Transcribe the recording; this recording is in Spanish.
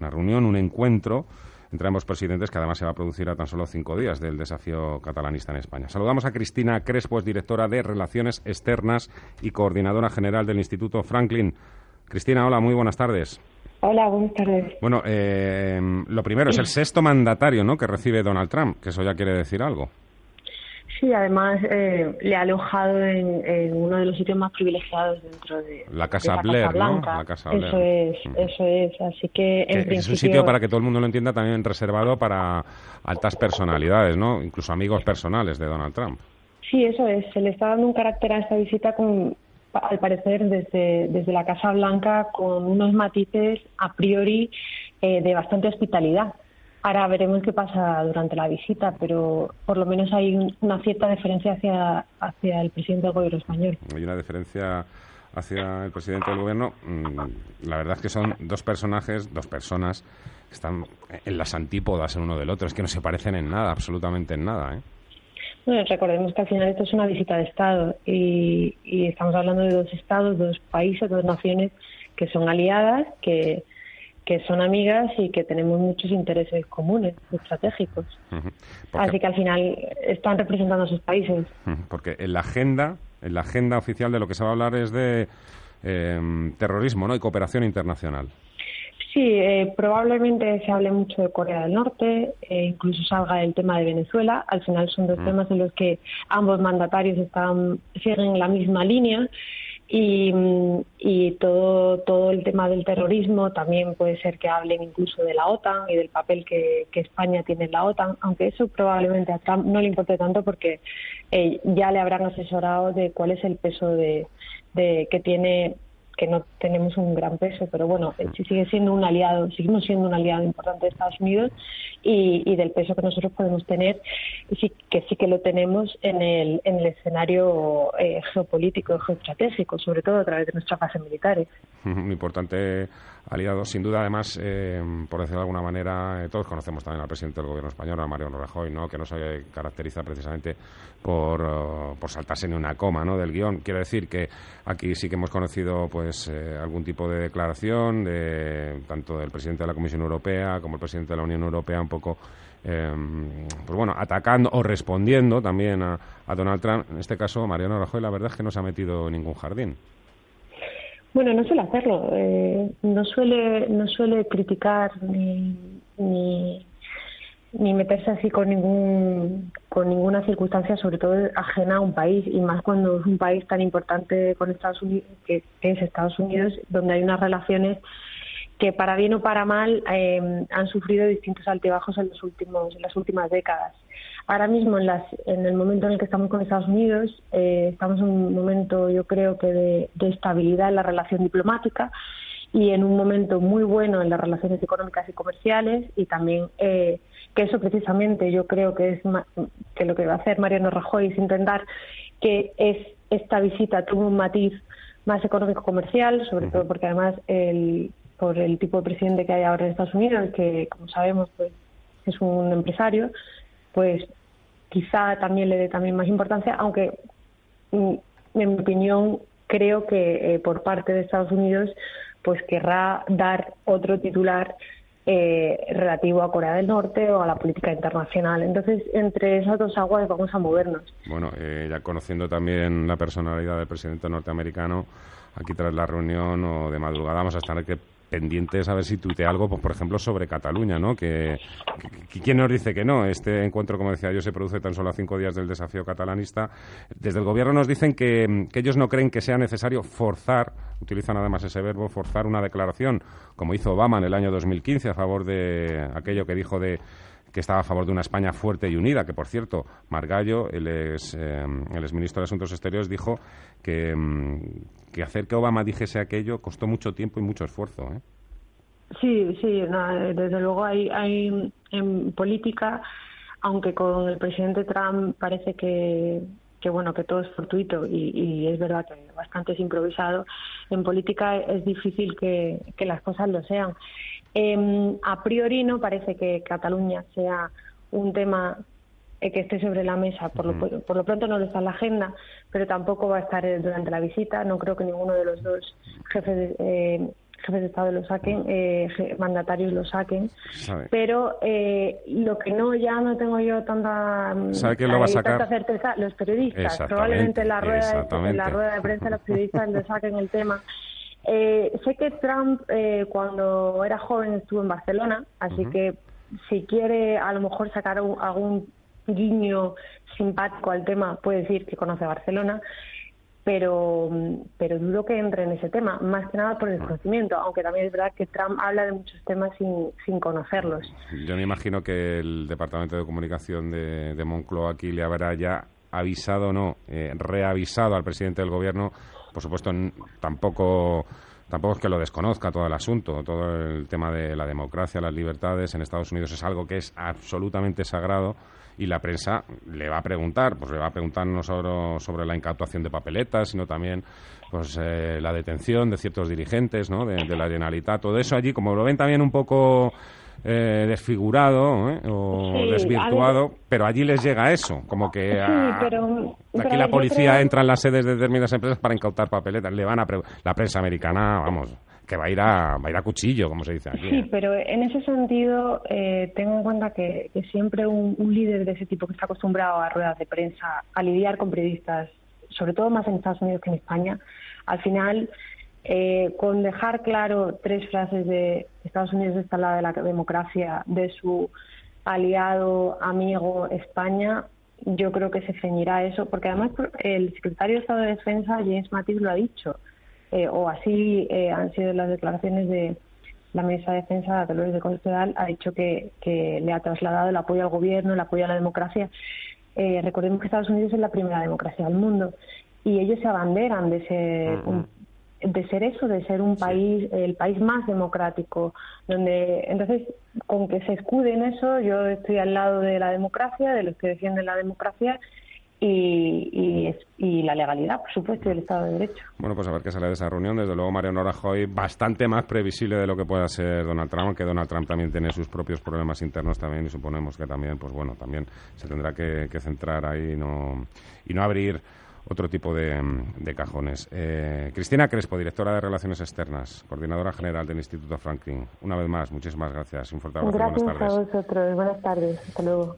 una reunión, un encuentro entre ambos presidentes que además se va a producir a tan solo cinco días del desafío catalanista en España. Saludamos a Cristina Crespo, es directora de Relaciones Externas y coordinadora general del Instituto Franklin. Cristina, hola, muy buenas tardes. Hola, buenas tardes. Bueno, eh, lo primero es el sexto mandatario ¿no? que recibe Donald Trump, que eso ya quiere decir algo. Sí, además eh, le ha alojado en, uno de los sitios más privilegiados dentro de la Casa Blair, ¿no? La Casa Eso es, eso es. Así que, en es un sitio para que todo el mundo lo entienda también reservado para altas personalidades, ¿no? Incluso amigos personales de Donald Trump. Sí, eso es. Se le está dando un carácter a esta visita con, al parecer, desde, desde la Casa Blanca con unos matices a priori eh, de bastante hospitalidad. Ahora veremos qué pasa durante la visita, pero por lo menos hay una cierta diferencia hacia, hacia el presidente del gobierno español. Hay una diferencia hacia el presidente del gobierno. Mm, la verdad es que son dos personajes, dos personas que están en las antípodas el uno del otro. Es que no se parecen en nada, absolutamente en nada. ¿eh? Bueno, recordemos que al final esto es una visita de Estado y, y estamos hablando de dos estados, dos países, dos naciones que son aliadas, que que son amigas y que tenemos muchos intereses comunes, estratégicos. Así que al final están representando a sus países. Porque en la agenda, en la agenda oficial de lo que se va a hablar es de em, terrorismo, ¿no? Y cooperación internacional. Sí, eh, probablemente se hable mucho de Corea del Norte, e incluso salga el tema de Venezuela. Al final son dos temas en los que ambos mandatarios están siguen la misma línea y, y, todo, todo el tema del terrorismo también puede ser que hablen incluso de la OTAN y del papel que, España tiene en la OTAN, aunque eso probablemente a Trump no le importe tanto porque eh, ya le habrán asesorado de cuál es el peso de, de que tiene que no tenemos un gran peso, pero bueno, eh, sigue siendo un aliado, seguimos siendo un aliado importante de Estados Unidos y, del peso que nosotros podemos tener, sí, que sí que lo tenemos en el, en el escenario eh, geopolítico, geoestratégico, sobre todo a través de nuestras bases militares. Muy importante aliado, sin duda, además, eh, por decirlo de alguna manera, todos conocemos también al presidente del gobierno español, a Mariano Rajoy, ¿no? que no se caracteriza precisamente por, oh, por saltarse ni una coma ¿no? del guion. Quiero decir que aquí sí que hemos conocido pues algún tipo de declaración de tanto del presidente de la Comisión Europea como el presidente de la Unión Europea poco, em, pues bueno, atacando o respondiendo también a, Donald Trump. En este caso, Mariano Rajoy, la verdad es que no se ha metido en ningún jardín. Bueno, no suele hacerlo. Eh, no suele no suele criticar ni, ni, ni meterse así con ningún con ninguna circunstancia, sobre todo ajena a un país y más cuando es un país tan importante con Estados Unidos que es Estados Unidos, donde hay unas relaciones que para bien o para mal em, han sufrido distintos altibajos en los últimos en las últimas décadas. Ahora mismo en, las, en el momento en el que estamos con Estados Unidos eh, estamos en un momento yo creo que de, estabilidad en la relación diplomática y en un momento muy bueno en las relaciones económicas y comerciales y también eh, que eso precisamente yo creo que es que lo que va a hacer Mariano Rajoy es intentar que es esta visita tuvo un matiz más económico comercial sobre todo porque además el por el tipo de presidente que hay ahora en Estados Unidos, que como sabemos pues es un empresario, pues quizá también le dé también más importancia, aunque mm, en mi opinión creo que eh, por parte de Estados Unidos pues querrá dar otro titular eh, relativo a Corea del Norte o a la política internacional. Entonces, entre esas dos aguas vamos a movernos. Bueno, eh, ya conociendo también la personalidad del presidente norteamericano, aquí tras la reunión o de madrugada vamos a estar que pendientes a ver si tuite algo, pues, por ejemplo, sobre Cataluña, ¿no? Que, ¿Quién nos dice que no? Este encuentro, como decía yo, se produce tan solo a cinco días del desafío catalanista. Desde el Gobierno nos dicen que, ellos no creen que sea necesario forzar, utilizan además ese verbo, forzar una declaración, como hizo Obama en el año 2015 a favor de aquello que dijo de que estaba a favor de una España fuerte y unida, que por cierto, Margallo, el ex, eh, el exministro de Asuntos Exteriores, dijo que, mm, hacer que Obama dijese aquello costó mucho tiempo y mucho esfuerzo. ¿eh? Sí, sí, desde luego hay, hay en política, aunque con el presidente Trump parece que, que bueno que todo es fortuito y, es verdad que bastante es improvisado, en política es difícil que, que las cosas lo sean. Eh, a priori no parece que Cataluña sea un tema eh, que esté sobre la mesa. Por lo, por lo pronto no lo está en la agenda, pero tampoco va a estar durante la visita. No creo que ninguno de los dos jefes eh, jefes de Estado lo saquen, eh, mandatarios lo saquen. Pero eh, lo que no, ya no tengo yo tanta, lo certeza, los periodistas. Probablemente en la, rueda de, en la rueda de prensa los periodistas lo saquen el tema. Eh, sé que Trump cuando era joven estuvo en Barcelona, así que si quiere a lo mejor sacar algún guiño simpático al tema, puede decir que conoce Barcelona pero, pero dudo que entre en ese tema, más que nada por el conocimiento, aunque también es verdad que Trump habla de muchos temas sin, sin conocerlos. Yo me imagino que el Departamento de Comunicación de, de Moncloa aquí le habrá ya avisado, no, eh, reavisado al presidente del gobierno, por supuesto tampoco tampoco es que lo desconozca todo el asunto, todo el tema de la democracia, las libertades en Estados Unidos es algo que es absolutamente sagrado y la prensa le va a preguntar, pues le va a preguntar no solo sobre la incautación de papeletas, sino también pues eh, la detención de ciertos dirigentes, ¿no? De, la Generalitat, todo eso allí, como lo ven también un poco eh, desfigurado ¿eh? o desvirtuado, pero allí les llega eso, como que aquí la policía entra en las sedes de determinadas empresas para incautar papeletas, le van a la prensa americana, vamos, que va a ir a, va a, ir a cuchillo, como se dice aquí. Sí, ¿eh? pero en ese sentido eh, tengo en cuenta que, siempre un, líder de ese tipo que está acostumbrado a ruedas de prensa, a lidiar con periodistas, sobre todo más en Estados Unidos que en España, al final, eh, con dejar claro tres frases de Estados Unidos está al lado de la democracia, de su aliado, amigo España, yo creo que se ceñirá eso, porque además el secretario de Estado de Defensa, James Mattis, lo ha dicho eh, o así eh, han sido las declaraciones de la ministra de Defensa, Dolores de Cospedal, ha dicho que, le ha trasladado el apoyo al gobierno, el apoyo a la democracia. Eh, recordemos que Estados Unidos es la primera democracia del mundo y ellos se abanderan de ser de ser eso, de ser un país, el país más democrático, donde entonces con que se escude en eso, yo estoy al lado de la democracia, de los que defienden la democracia y, y, la legalidad, por supuesto, y el Estado de Derecho. Bueno, pues a ver qué sale de esa reunión. Desde luego, Mariano Rajoy, bastante más previsible de lo que pueda ser Donald Trump, que Donald Trump también tiene sus propios problemas internos también, y suponemos que también, pues bueno, también se tendrá que, centrar ahí y no, y no abrir otro tipo de, cajones. Eh, Cristina Crespo, directora de Relaciones Externas, coordinadora general del Instituto Franklin. Una vez más, muchísimas gracias. Un fuerte abrazo. Gracias buenas tardes. a vosotros. Buenas tardes. Hasta luego.